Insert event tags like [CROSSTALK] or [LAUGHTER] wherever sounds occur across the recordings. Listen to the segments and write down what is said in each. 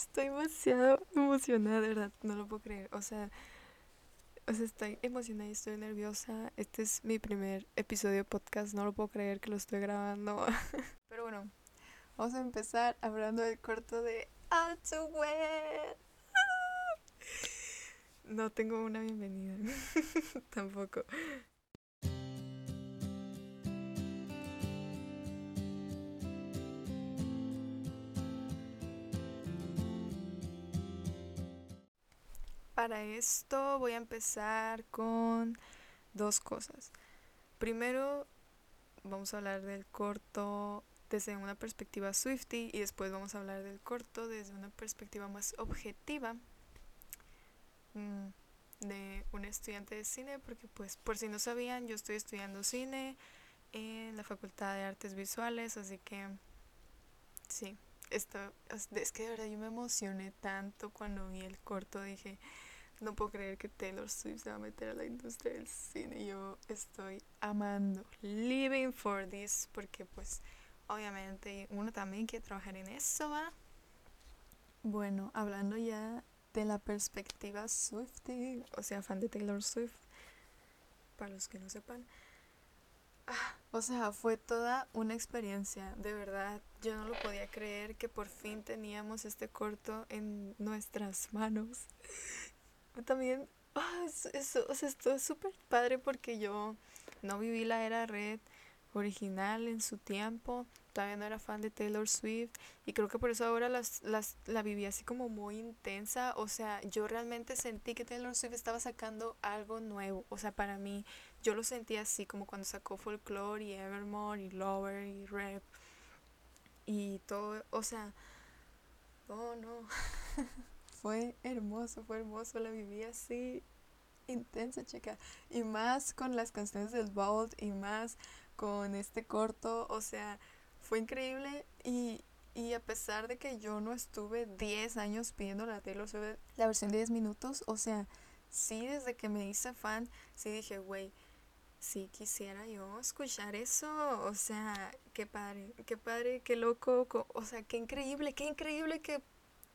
Estoy demasiado emocionada, verdad, no lo puedo creer. O sea, o sea, estoy emocionada y estoy nerviosa. Este es mi primer episodio podcast, no lo puedo creer que lo estoy grabando. [LAUGHS] Pero bueno, vamos a empezar hablando del corto de All Too Well. No tengo una bienvenida, [LAUGHS] tampoco. Para esto voy a empezar con dos cosas. Primero vamos a hablar del corto desde una perspectiva Swifty y después vamos a hablar del corto desde una perspectiva más objetiva mm, de un estudiante de cine porque pues por si no sabían yo estoy estudiando cine en la Facultad de Artes Visuales así que sí esto es que de verdad yo me emocioné tanto cuando vi el corto dije no puedo creer que Taylor Swift se va a meter a la industria del cine. Yo estoy amando, living for this, porque pues obviamente uno también quiere trabajar en eso, ¿va? Bueno, hablando ya de la perspectiva Swifty, o sea, fan de Taylor Swift, para los que no sepan. Ah, o sea, fue toda una experiencia, de verdad. Yo no lo podía creer que por fin teníamos este corto en nuestras manos también, oh, o sea, esto es súper padre porque yo no viví la era red original en su tiempo, todavía no era fan de Taylor Swift y creo que por eso ahora las, las, la viví así como muy intensa, o sea, yo realmente sentí que Taylor Swift estaba sacando algo nuevo, o sea, para mí yo lo sentí así como cuando sacó Folklore y Evermore y Lover y Rap y todo, o sea, oh no. [LAUGHS] fue hermoso, fue hermoso, la viví así intensa, chica. Y más con las canciones del Vault y más con este corto, o sea, fue increíble y, y a pesar de que yo no estuve 10 años pidiendo la Taylor la versión de 10 minutos, o sea, sí desde que me hice fan, sí dije, güey, sí quisiera yo escuchar eso, o sea, qué padre, qué padre, qué loco, o sea, qué increíble, qué increíble que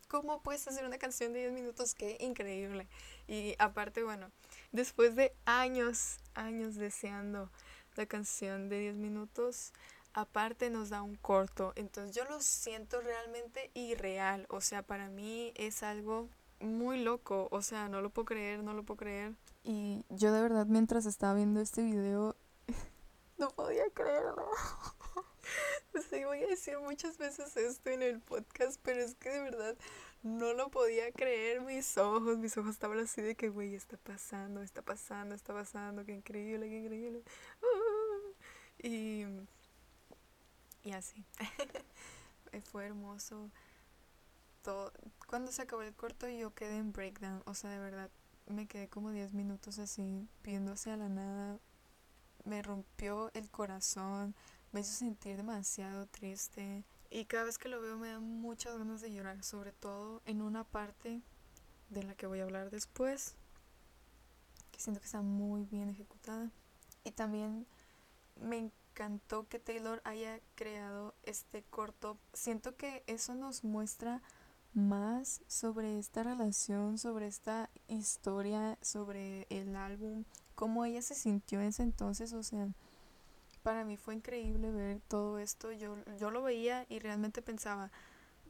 ¿Cómo puedes hacer una canción de 10 minutos? Qué increíble. Y aparte, bueno, después de años, años deseando la canción de 10 minutos, aparte nos da un corto. Entonces yo lo siento realmente irreal. O sea, para mí es algo muy loco. O sea, no lo puedo creer, no lo puedo creer. Y yo de verdad mientras estaba viendo este video, [LAUGHS] no podía creerlo. [LAUGHS] Sí, voy a decir muchas veces esto en el podcast, pero es que de verdad no lo podía creer mis ojos. Mis ojos estaban así de que, güey, está pasando, está pasando, está pasando, qué increíble, qué increíble. y, y así. [LAUGHS] Fue hermoso. Todo. Cuando se acabó el corto yo quedé en breakdown. O sea, de verdad, me quedé como 10 minutos así, viendo hacia la nada. Me rompió el corazón me hizo sentir demasiado triste y cada vez que lo veo me da muchas ganas de llorar, sobre todo en una parte de la que voy a hablar después, que siento que está muy bien ejecutada. Y también me encantó que Taylor haya creado este corto. Siento que eso nos muestra más sobre esta relación, sobre esta historia, sobre el álbum, cómo ella se sintió en ese entonces, o sea, para mí fue increíble ver todo esto. Yo, yo lo veía y realmente pensaba,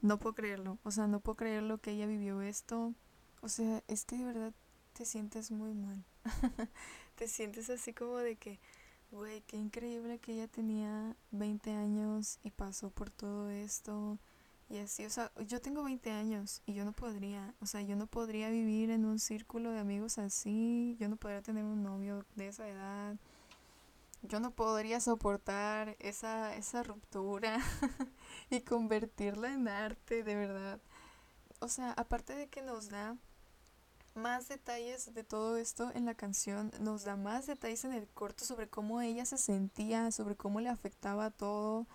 no puedo creerlo. O sea, no puedo creer lo que ella vivió esto. O sea, es que de verdad te sientes muy mal. [LAUGHS] te sientes así como de que, güey, qué increíble que ella tenía 20 años y pasó por todo esto. Y así, o sea, yo tengo 20 años y yo no podría, o sea, yo no podría vivir en un círculo de amigos así, yo no podría tener un novio de esa edad yo no podría soportar esa, esa ruptura [LAUGHS] y convertirla en arte, de verdad. O sea, aparte de que nos da más detalles de todo esto en la canción, nos da más detalles en el corto sobre cómo ella se sentía, sobre cómo le afectaba todo.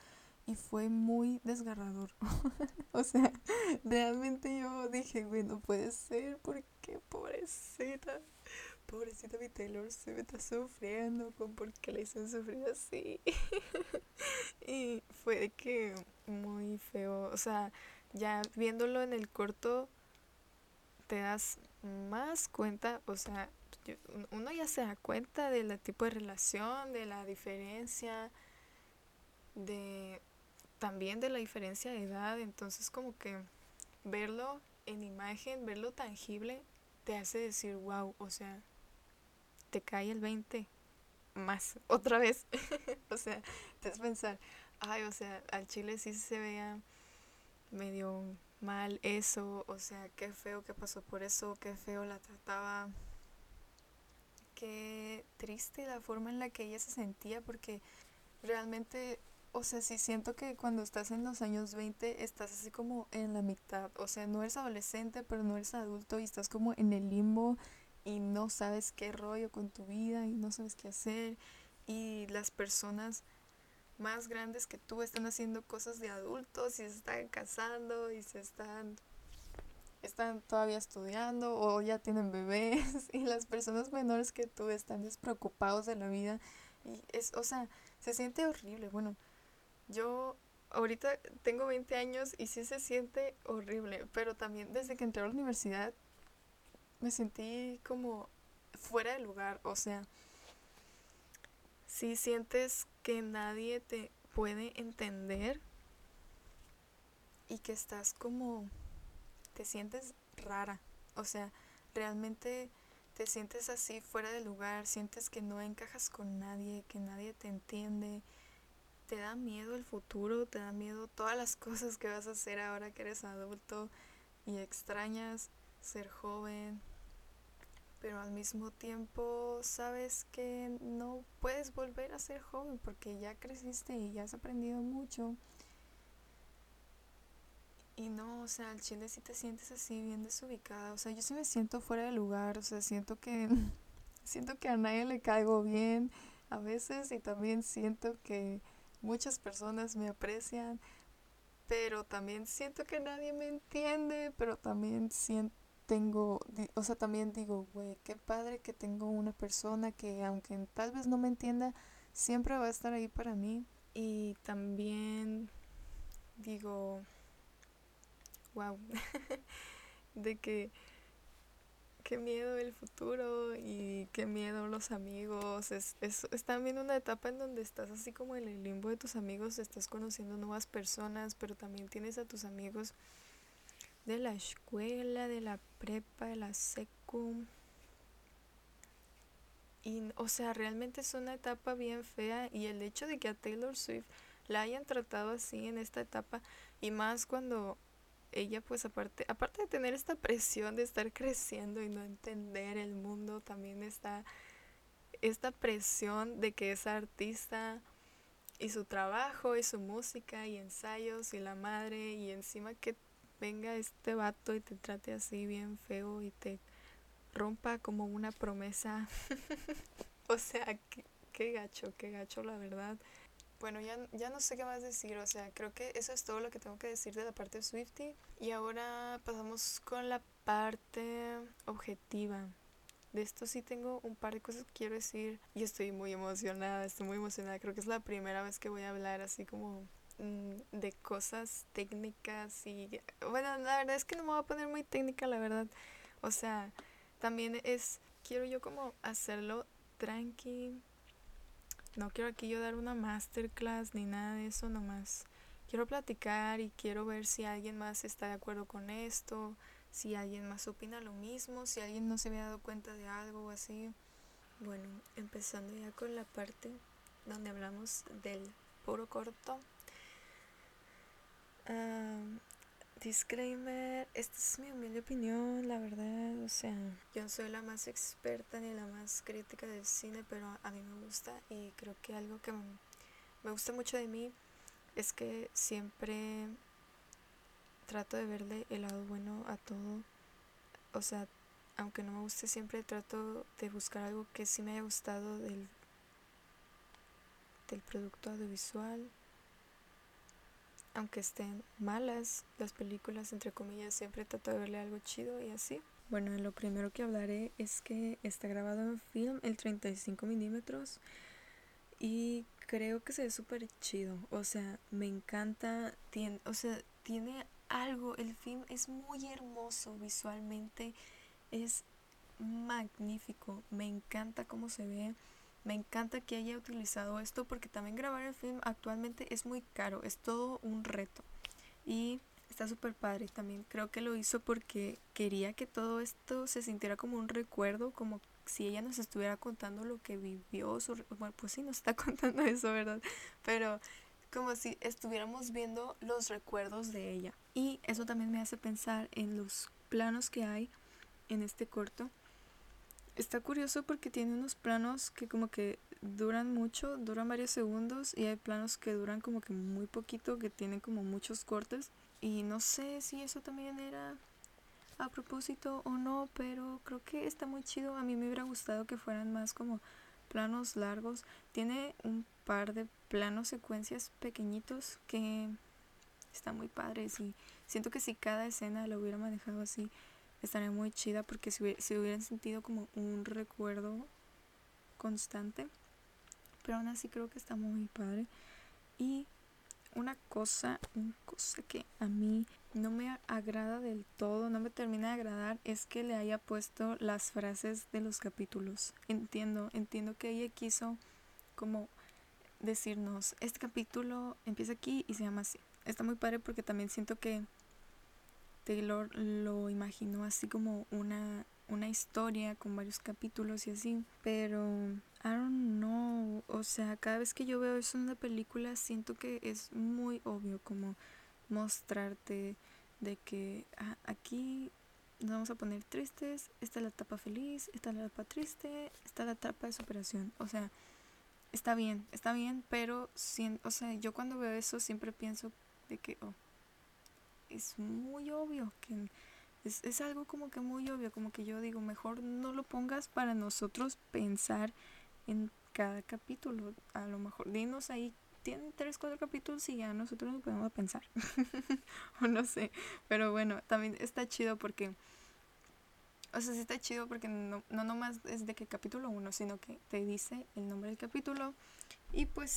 Y fue muy desgarrador. [LAUGHS] o sea, realmente yo dije, güey, no puede ser, porque pobrecita pobrecita mi Taylor se me está sufriendo con por qué le hicieron sufrir así. [LAUGHS] y fue de que muy feo, o sea, ya viéndolo en el corto te das más cuenta, o sea, uno ya se da cuenta del tipo de relación, de la diferencia, de también de la diferencia de edad, entonces como que verlo en imagen, verlo tangible, te hace decir, wow, o sea, te cae el 20 más, [LAUGHS] otra vez. [LAUGHS] o sea, te hace pensar, ay, o sea, al chile sí se veía medio mal eso, o sea, qué feo que pasó por eso, qué feo la trataba, qué triste la forma en la que ella se sentía, porque realmente, o sea, sí siento que cuando estás en los años 20 estás así como en la mitad, o sea, no eres adolescente, pero no eres adulto y estás como en el limbo y no sabes qué rollo con tu vida y no sabes qué hacer y las personas más grandes que tú están haciendo cosas de adultos y se están casando y se están están todavía estudiando o ya tienen bebés [LAUGHS] y las personas menores que tú están despreocupados de la vida y es, o sea, se siente horrible. Bueno, yo ahorita tengo 20 años y sí se siente horrible, pero también desde que entré a la universidad me sentí como fuera de lugar, o sea, si sientes que nadie te puede entender y que estás como, te sientes rara, o sea, realmente te sientes así fuera de lugar, sientes que no encajas con nadie, que nadie te entiende, te da miedo el futuro, te da miedo todas las cosas que vas a hacer ahora que eres adulto y extrañas ser joven, pero al mismo tiempo sabes que no puedes volver a ser joven porque ya creciste y ya has aprendido mucho. Y no, o sea, al chile sí te sientes así bien desubicada. O sea, yo sí me siento fuera de lugar. O sea, siento que [LAUGHS] siento que a nadie le caigo bien a veces y también siento que muchas personas me aprecian, pero también siento que nadie me entiende, pero también siento tengo, o sea, también digo, güey, qué padre que tengo una persona que aunque tal vez no me entienda, siempre va a estar ahí para mí. Y también digo, wow, [LAUGHS] de que qué miedo el futuro y qué miedo los amigos. Es, es, es, también una etapa en donde estás así como en el limbo de tus amigos, estás conociendo nuevas personas, pero también tienes a tus amigos de la escuela, de la prepa, de la secu. Y, o sea, realmente es una etapa bien fea y el hecho de que a Taylor Swift la hayan tratado así en esta etapa y más cuando ella pues aparte aparte de tener esta presión de estar creciendo y no entender el mundo, también está esta presión de que es artista y su trabajo y su música y ensayos y la madre y encima que venga este vato y te trate así bien feo y te rompa como una promesa. [LAUGHS] o sea, qué, gacho, qué gacho la verdad. Bueno, ya, ya no sé qué más decir, o sea, creo que eso es todo lo que tengo que decir de la parte de Swifty. Y ahora pasamos con la parte objetiva. De esto sí tengo un par de cosas que quiero decir y estoy muy emocionada, estoy muy emocionada. Creo que es la primera vez que voy a hablar así como de cosas técnicas y bueno, la verdad es que no me voy a poner muy técnica, la verdad. O sea, también es, quiero yo como hacerlo tranqui. No quiero aquí yo dar una masterclass ni nada de eso, nomás. Quiero platicar y quiero ver si alguien más está de acuerdo con esto, si alguien más opina lo mismo, si alguien no se había dado cuenta de algo o así. Bueno, empezando ya con la parte donde hablamos del puro corto disclaimer, esta es mi humilde opinión, la verdad, o sea, yo no soy la más experta ni la más crítica del cine, pero a mí me gusta y creo que algo que me gusta mucho de mí es que siempre trato de verle el lado bueno a todo, o sea, aunque no me guste, siempre trato de buscar algo que sí me haya gustado del, del producto audiovisual aunque estén malas las películas, entre comillas, siempre trato de verle algo chido y así. Bueno, lo primero que hablaré es que está grabado en film el 35 milímetros y creo que se ve súper chido. O sea, me encanta, tiene, o sea, tiene algo, el film es muy hermoso visualmente, es magnífico, me encanta cómo se ve, me encanta que haya utilizado esto porque también grabar el film actualmente es muy caro, es todo un reto y está súper padre también, creo que lo hizo porque quería que todo esto se sintiera como un recuerdo, como si ella nos estuviera contando lo que vivió, su, bueno, pues sí, nos está [LAUGHS] contando eso, ¿verdad? Pero como si estuviéramos viendo los recuerdos de ella. Y eso también me hace pensar en los planos que hay en este corto. Está curioso porque tiene unos planos que como que duran mucho, duran varios segundos y hay planos que duran como que muy poquito, que tienen como muchos cortes. Y no sé si eso también era a propósito o no, pero creo que está muy chido. A mí me hubiera gustado que fueran más como planos largos. Tiene un par de planos secuencias pequeñitos que están muy padres y siento que si cada escena lo hubiera manejado así estaría muy chida porque se, hubiera, hubieran sentido como un recuerdo constante. Pero aún así creo que está muy padre. Y una cosa, una cosa que a mí no me agrada del todo, no me termina de agradar, es que le haya puesto las frases de los capítulos. Entiendo, entiendo que ella quiso como decirnos, este capítulo empieza aquí y se llama así. Está muy padre porque también siento que Taylor lo imaginó así como una, una historia con varios capítulos y así, pero I don't know, o sea, cada vez que yo veo eso en una película siento que es muy obvio como mostrarte de que ah, aquí nos vamos a poner tristes, esta es la etapa feliz, esta es la etapa triste, esta es la etapa de superación. O sea, está bien, está bien, pero o sea, yo cuando veo eso siempre pienso de que oh, es muy obvio, que es, es algo como que muy obvio, como que yo digo, mejor no lo pongas para nosotros pensar en cada capítulo. A lo mejor dinos ahí tienen tres, cuatro capítulos y ya nosotros nos podemos pensar. [LAUGHS] o no sé. Pero bueno, también está chido porque. O sea, sí está chido porque no, no nomás es de que capítulo uno, sino que te dice el nombre del capítulo. Y pues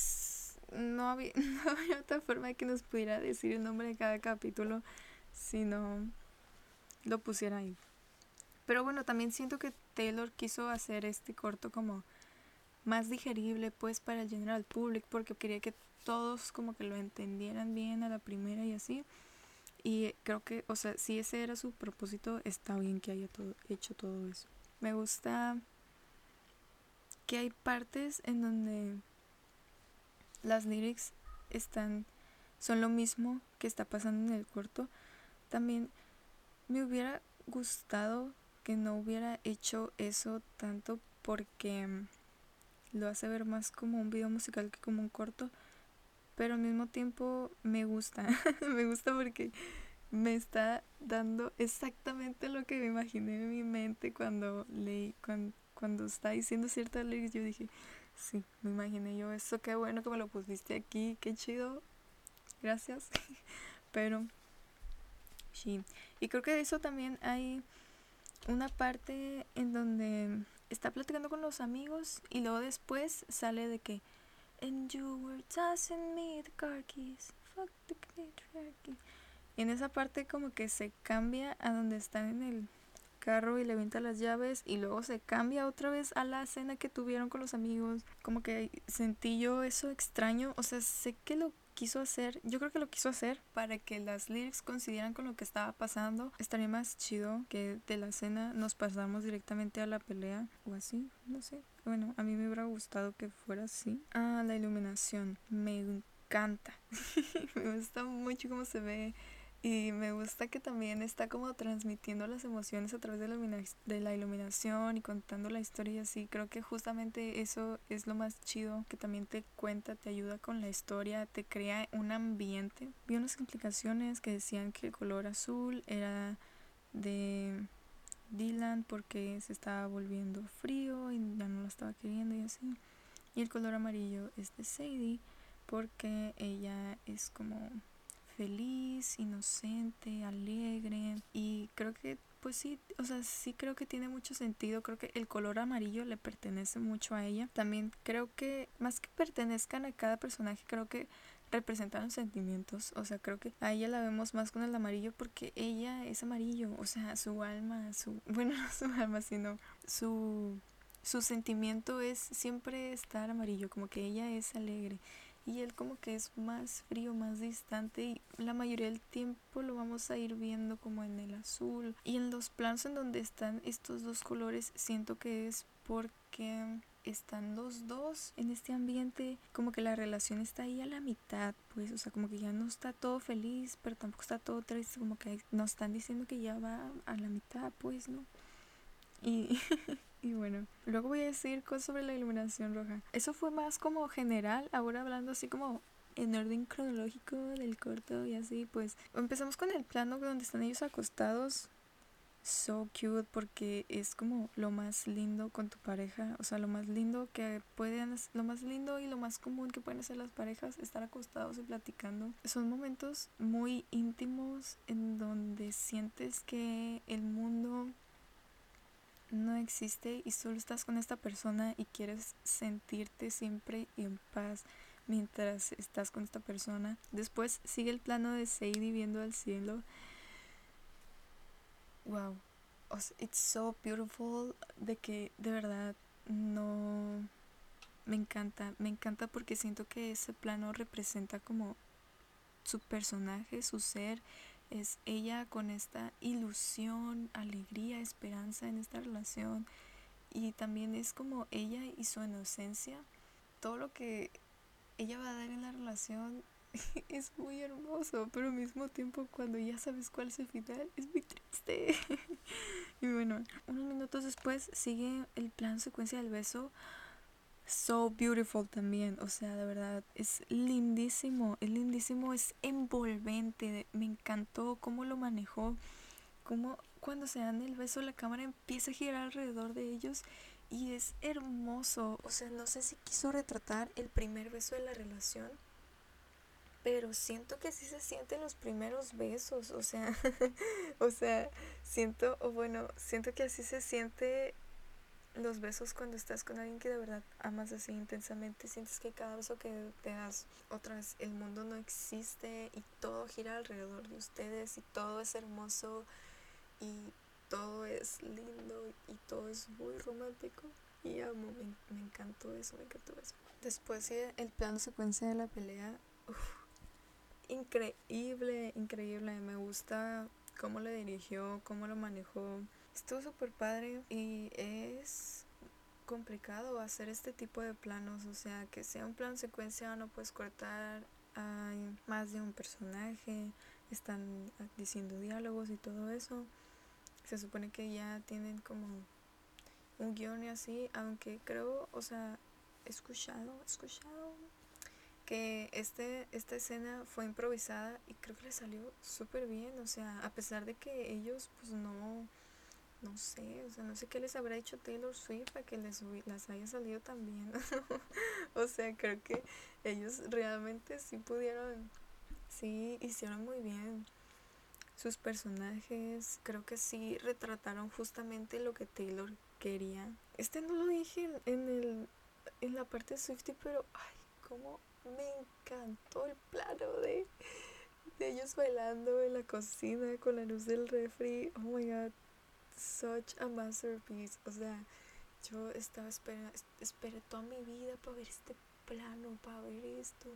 no había, [LAUGHS] no había otra forma que nos pudiera decir el nombre de cada capítulo si no lo pusiera ahí. Pero bueno, también siento que Taylor quiso hacer este corto como más digerible pues para el general public porque quería que todos como que lo entendieran bien a la primera y así. Y creo que, o sea, si ese era su propósito, está bien que haya hecho todo eso. Me gusta que hay partes en donde las lyrics están son lo mismo que está pasando en el corto. También me hubiera gustado que no hubiera hecho eso tanto porque lo hace ver más como un video musical que como un corto, pero al mismo tiempo me gusta, [LAUGHS] me gusta porque me está dando exactamente lo que me imaginé en mi mente cuando leí, cuando, cuando está diciendo ciertas lyrics, yo dije, sí, me imaginé yo eso, qué bueno que me lo pusiste aquí, qué chido, gracias, [LAUGHS] pero sí, y creo que de eso también hay una parte en donde está platicando con los amigos y luego después sale de que And you were tossing me the car keys. Fuck the Y en esa parte como que se cambia a donde están en el carro y le avienta las llaves y luego se cambia otra vez a la cena que tuvieron con los amigos. Como que sentí yo eso extraño. O sea, sé que lo quiso hacer, yo creo que lo quiso hacer para que las lyrics coincidieran con lo que estaba pasando. Estaría más chido que de la escena nos pasamos directamente a la pelea o así, no sé. Bueno, a mí me hubiera gustado que fuera así. Ah, la iluminación, me encanta. [LAUGHS] me gusta mucho cómo se ve y me gusta que también está como transmitiendo las emociones a través de la, iluminación y contando la historia y así. Creo que justamente eso es lo más chido, que también te cuenta, te ayuda con la historia, te crea un ambiente. Vi unas explicaciones que decían que el color azul era de Dylan porque se estaba volviendo frío y ya no lo estaba queriendo y así. Y el color amarillo es de Sadie porque ella es como feliz, inocente, alegre y creo que pues sí, o sea, sí creo que tiene mucho sentido, creo que el color amarillo le pertenece mucho a ella. También creo que más que pertenezcan a cada personaje, creo que representan los sentimientos. O sea, creo que a ella la vemos más con el amarillo porque ella es amarillo. O sea, su alma, su. [LAUGHS] Bueno, no su alma, sino su. Su sentimiento es siempre estar amarillo, como que ella es alegre y él como que es más frío, más distante y la mayoría del tiempo lo vamos a ir viendo como en el azul y en los planos en donde están estos dos colores siento que es porque están los dos en este ambiente, como que la relación está ahí a la mitad, pues, o sea, como que ya no está todo feliz, pero tampoco está todo triste, como que nos están diciendo que ya va a la mitad, pues, ¿no? Y [LAUGHS] Y bueno, luego voy a decir cosas sobre la iluminación roja. Eso fue más como general, ahora hablando así como en orden cronológico del corto y así, pues empezamos con el plano donde están ellos acostados. So cute porque es como lo más lindo con tu pareja, o sea, lo más lindo que pueden, lo más lindo y lo más común que pueden hacer las parejas, estar acostados y platicando. Son momentos muy íntimos en donde sientes que el mundo no existe y solo estás con esta persona y quieres sentirte siempre en paz mientras estás con esta persona. Después sigue el plano de Sadie viendo al cielo. Wow. It's so beautiful de que de verdad no me encanta, me encanta porque siento que ese plano representa como su personaje, su ser, es ella con esta ilusión, alegría, esperanza en esta relación y también es como ella y su inocencia, todo lo que ella va a dar en la relación [LAUGHS] es muy hermoso, pero al mismo tiempo cuando ya sabes cuál es el final es muy triste. [LAUGHS] y bueno, unos minutos después sigue el plan secuencia del beso so beautiful también, o sea, de verdad, es lindísimo, es lindísimo, es envolvente, me encantó cómo lo manejó, cómo cuando se dan el beso la cámara empieza a girar alrededor de ellos y es hermoso, o sea, no sé si quiso retratar el primer beso de la relación, pero siento que sí se sienten los primeros besos, o sea, [LAUGHS] o sea, siento, o bueno, siento que así se siente los besos cuando estás con alguien que de verdad amas así intensamente, sientes que cada beso que te das, otra vez, el mundo no existe y todo gira alrededor de ustedes y todo es hermoso y todo es lindo y todo es muy romántico y amo, me, encantó eso, me encantó eso. Después el plano secuencia de la pelea, increíble, increíble, me gusta cómo lo dirigió, cómo lo manejó Estuvo súper padre y es complicado hacer este tipo de planos, o sea, que sea un plan secuencia no puedes cortar, hay más de un personaje, están diciendo diálogos y todo eso. Se supone que ya tienen como un guion y así, aunque creo, o sea, escuchado, escuchado que este, esta escena fue improvisada y creo que le salió súper bien, o sea, a pesar de que ellos pues no no sé, o sea, no sé qué les habrá hecho Taylor Swift para que les las haya salido tan bien. [LAUGHS] o sea, creo que ellos realmente sí pudieron, sí hicieron muy bien sus personajes. Creo que sí retrataron justamente lo que Taylor quería. Este no lo dije en, el, en la parte de Swifty, pero ay, cómo me encantó el plano de, de ellos bailando en la cocina con la luz del refri. Oh my god such a masterpiece. O sea, yo estaba esperando, esperé toda mi vida para ver este plano, para ver esto.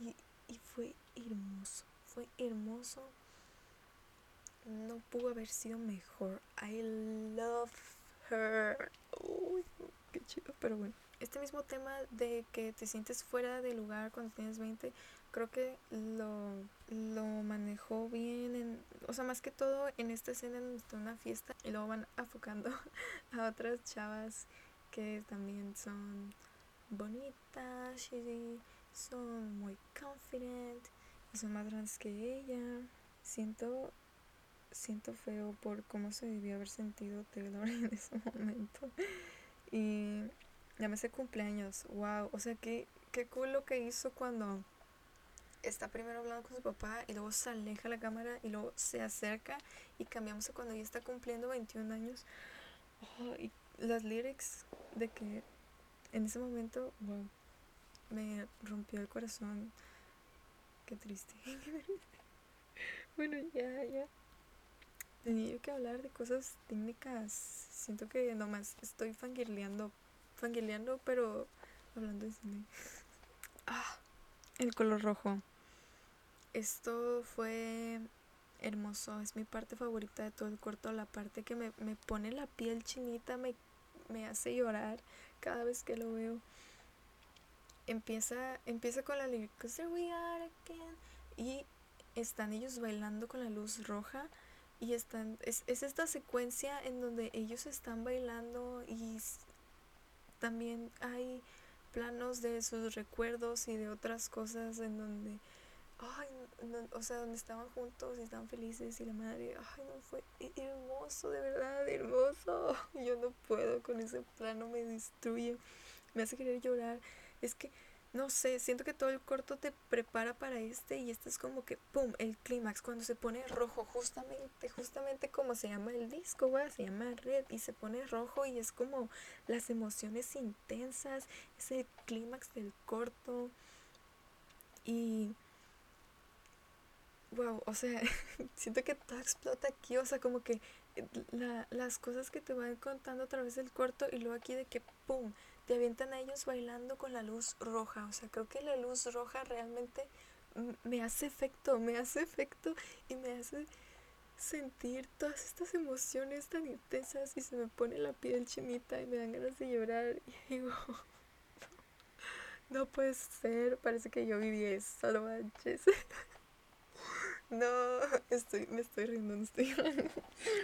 Y, y fue hermoso, fue hermoso. No pudo haber sido mejor. I love her. Uy, qué chido, pero bueno. Este mismo tema de que te sientes fuera de lugar cuando tienes 20, creo que lo, lo manejó bien, en, o sea, más que todo en esta escena en una fiesta y luego van afocando [LAUGHS] a otras chavas que también son bonitas y son muy confident y son más grandes que ella. Siento siento feo por cómo se debió haber sentido Taylor [LAUGHS] en ese momento. Y sé cumpleaños, wow, o sea, qué, qué cool lo que hizo cuando está primero hablando con su papá y luego se aleja la cámara y luego se acerca y cambiamos a cuando ya está cumpliendo 21 años. Oh, y las lyrics de que en ese momento, wow, me rompió el corazón. qué triste. [LAUGHS] bueno, ya, ya. Tenía que hablar de cosas técnicas. Siento que nomás estoy fangirleando. Fangirleando, pero hablando de cine. [LAUGHS] Ah, el color rojo. Esto fue hermoso. Es mi parte favorita de todo el corto. La parte que me, me pone la piel chinita, me, me hace llorar cada vez que lo veo empieza, empieza con la lírica y están ellos bailando con la luz roja y están, es, es esta secuencia en donde ellos están bailando y también hay planos de sus recuerdos y de otras cosas en donde, ay, o sea, donde estaban juntos y estaban felices y la madre, ay, no, fue hermoso, de verdad, hermoso. [LAUGHS] Yo no puedo con ese plano, me destruye, me hace querer llorar es que, no sé, siento que todo el corto te prepara para este y este es como que, ¡pum!, el clímax, cuando se pone rojo, justamente, justamente como se llama el disco, güey, se llama Red y se pone rojo y es como las emociones intensas, es el clímax del corto y... Wow, o sea, [LAUGHS] siento que todo explota aquí, o sea, como que la, las cosas que te van contando a través del corto y luego aquí de que, ¡pum!, te avientan a ellos bailando con la luz roja. O sea, creo que la luz roja realmente me hace efecto, me hace efecto y me hace sentir todas estas emociones tan intensas y se me pone la piel chinita y me dan ganas de llorar y [LAUGHS] digo, no, puede ser, parece que yo viví eso, no manches. [LAUGHS] No, estoy, me estoy riendo, no estoy llorando.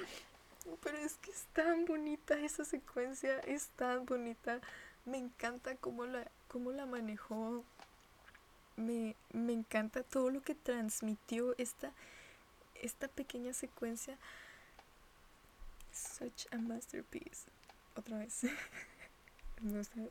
[LAUGHS] Pero es que es tan bonita esa secuencia, es tan bonita me encanta cómo la, cómo la manejó. Me, me encanta todo lo que transmitió esta, esta pequeña secuencia. Such a masterpiece. Otra vez. [LAUGHS] me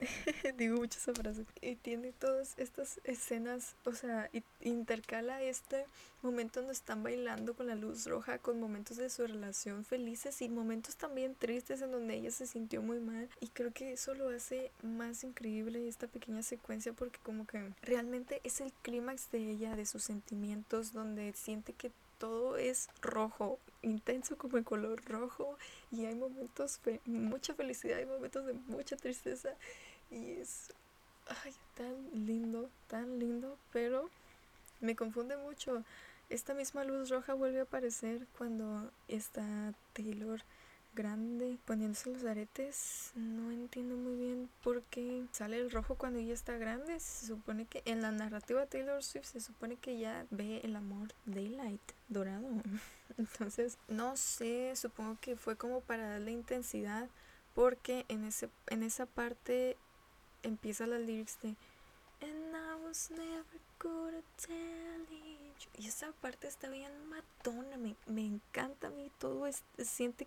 [LAUGHS] digo mucho esa frase. Y tiene todas estas escenas, o sea, intercala este momento donde están bailando con la luz roja, con momentos de su relación felices y momentos también tristes en donde ella se sintió muy mal. Y creo que eso lo hace más increíble esta pequeña secuencia porque como que realmente es el clímax de ella, de sus sentimientos, donde siente que todo es rojo, intenso como el color rojo y hay momentos mucha felicidad, hay momentos de mucha tristeza y es ay, tan lindo, tan lindo, pero me confunde mucho. Esta misma luz roja vuelve a aparecer cuando está Taylor grande poniéndose los aretes. No entiendo muy bien por qué sale el rojo cuando ella está grande. Se supone que en la narrativa Taylor Swift se supone que ya ve el amor daylight dorado. [LAUGHS] Entonces, no sé, supongo que fue como para darle intensidad porque en ese en esa parte empieza la lyrics de And I was never gonna tell you. Y esa parte está bien matona, me, me encanta a mí todo, es, siente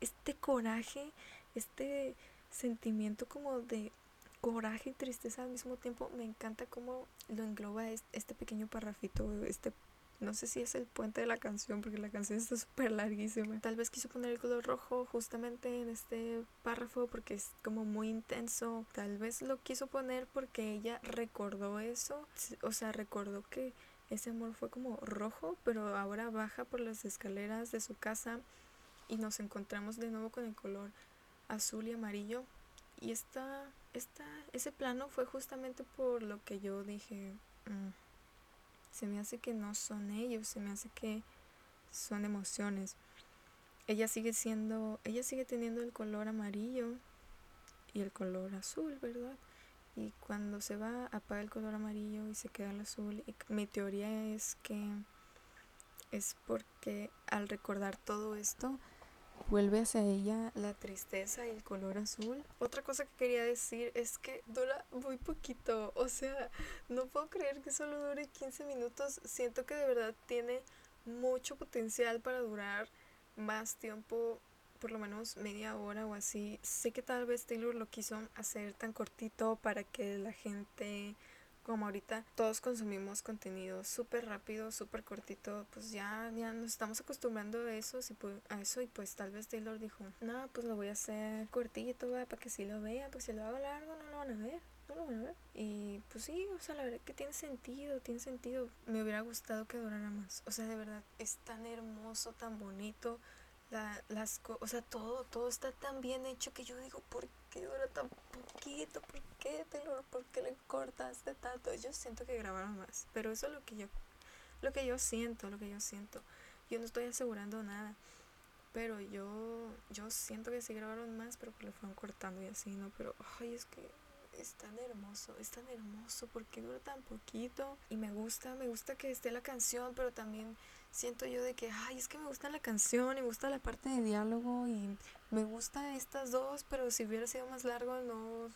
este coraje, este sentimiento como de coraje y tristeza al mismo tiempo, me encanta cómo lo engloba este pequeño parrafito, este no sé si es el puente de la canción porque la canción está súper larguísima. Tal vez quiso poner el color rojo justamente en este párrafo porque es como muy intenso. Tal vez lo quiso poner porque ella recordó eso. O sea, recordó que ese amor fue como rojo, pero ahora baja por las escaleras de su casa y nos encontramos de nuevo con el color azul y amarillo. Y esta, esta, ese plano fue justamente por lo que yo dije, mm, se me hace que no son ellos, se me hace que son emociones. Ella sigue siendo, ella sigue teniendo el color amarillo y el color azul, ¿verdad? Y cuando se va, apaga el color amarillo y se queda el azul. Y mi teoría es que es porque al recordar todo esto, vuelve hacia ella la tristeza y el color azul. Otra cosa que quería decir es que dura muy poquito, o sea, no puedo creer que solo dure 15 minutos, siento que de verdad tiene mucho potencial para durar más tiempo, por lo menos media hora o así. Sé que tal vez Taylor lo quiso hacer tan cortito para que la gente como ahorita todos consumimos contenido súper rápido, súper cortito, pues ya, ya nos estamos acostumbrando a eso, pues, a eso y pues tal vez Taylor dijo, no, pues lo voy a hacer cortito, para que si lo vean, pues si lo hago largo no lo van a ver. no lo van a ver. Y pues sí, o sea, la verdad que tiene sentido, tiene sentido. Me hubiera gustado que durara más. O sea, de verdad, es tan hermoso, tan bonito. La, las o sea, todo, todo está tan bien hecho que yo digo, ¿por qué dura tan poquito? ¿Por qué, te lo, ¿Por qué le cortaste tanto? Yo siento que grabaron más, pero eso es lo que yo, lo que yo siento, lo que yo siento. Yo no estoy asegurando nada, pero yo, yo siento que sí grabaron más, pero que lo fueron cortando y así, ¿no? Pero, ay, es que es tan hermoso, es tan hermoso porque dura tan poquito y me gusta, me gusta que esté la canción, pero también siento yo de que, ay, es que me gusta la canción y me gusta la parte de diálogo y me gusta estas dos, pero si hubiera sido más largo no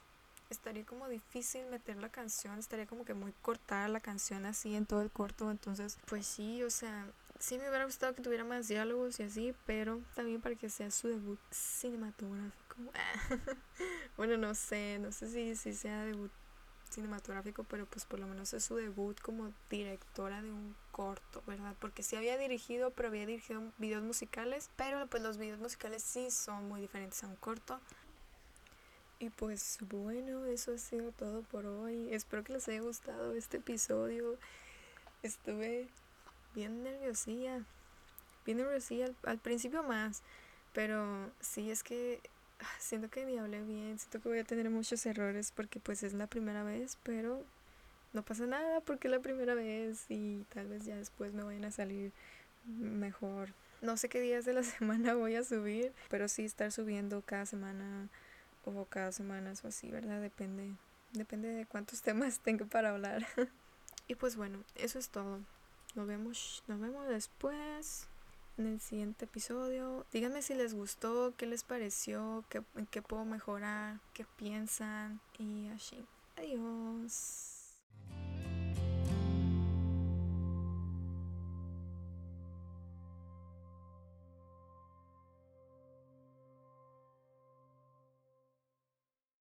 estaría como difícil meter la canción, estaría como que muy cortada la canción así en todo el corto, entonces pues sí, o sea, sí me hubiera gustado que tuviera más diálogos y así, pero también para que sea su debut cinematográfico. [LAUGHS] bueno, no sé, no sé si, si sea debut cinematográfico, pero pues por lo menos es su debut como directora de un corto, ¿verdad? Porque sí había dirigido, pero había dirigido videos musicales, pero pues los videos musicales sí son muy diferentes a un corto. Y pues bueno, eso ha sido todo por hoy. Espero que les haya gustado este episodio. Estuve bien nerviosilla, bien nerviosilla al, al principio más, pero sí es que siento que ni hablé bien, siento que voy a tener muchos errores porque pues es la primera vez, pero no pasa nada porque es la primera vez y tal vez ya después me vayan a salir mejor. No sé qué días de la [LAUGHS] semana voy a subir, pero sí estar subiendo cada semana o cada semana o así, ¿verdad? Depende, depende de cuántos [LAUGHS] temas tengo para hablar. [LAUGHS] y pues bueno, eso es todo. Nos vemos, nos vemos después en el siguiente episodio. Díganme si les gustó, qué les pareció, qué, qué puedo mejorar, qué piensan y así. Adiós.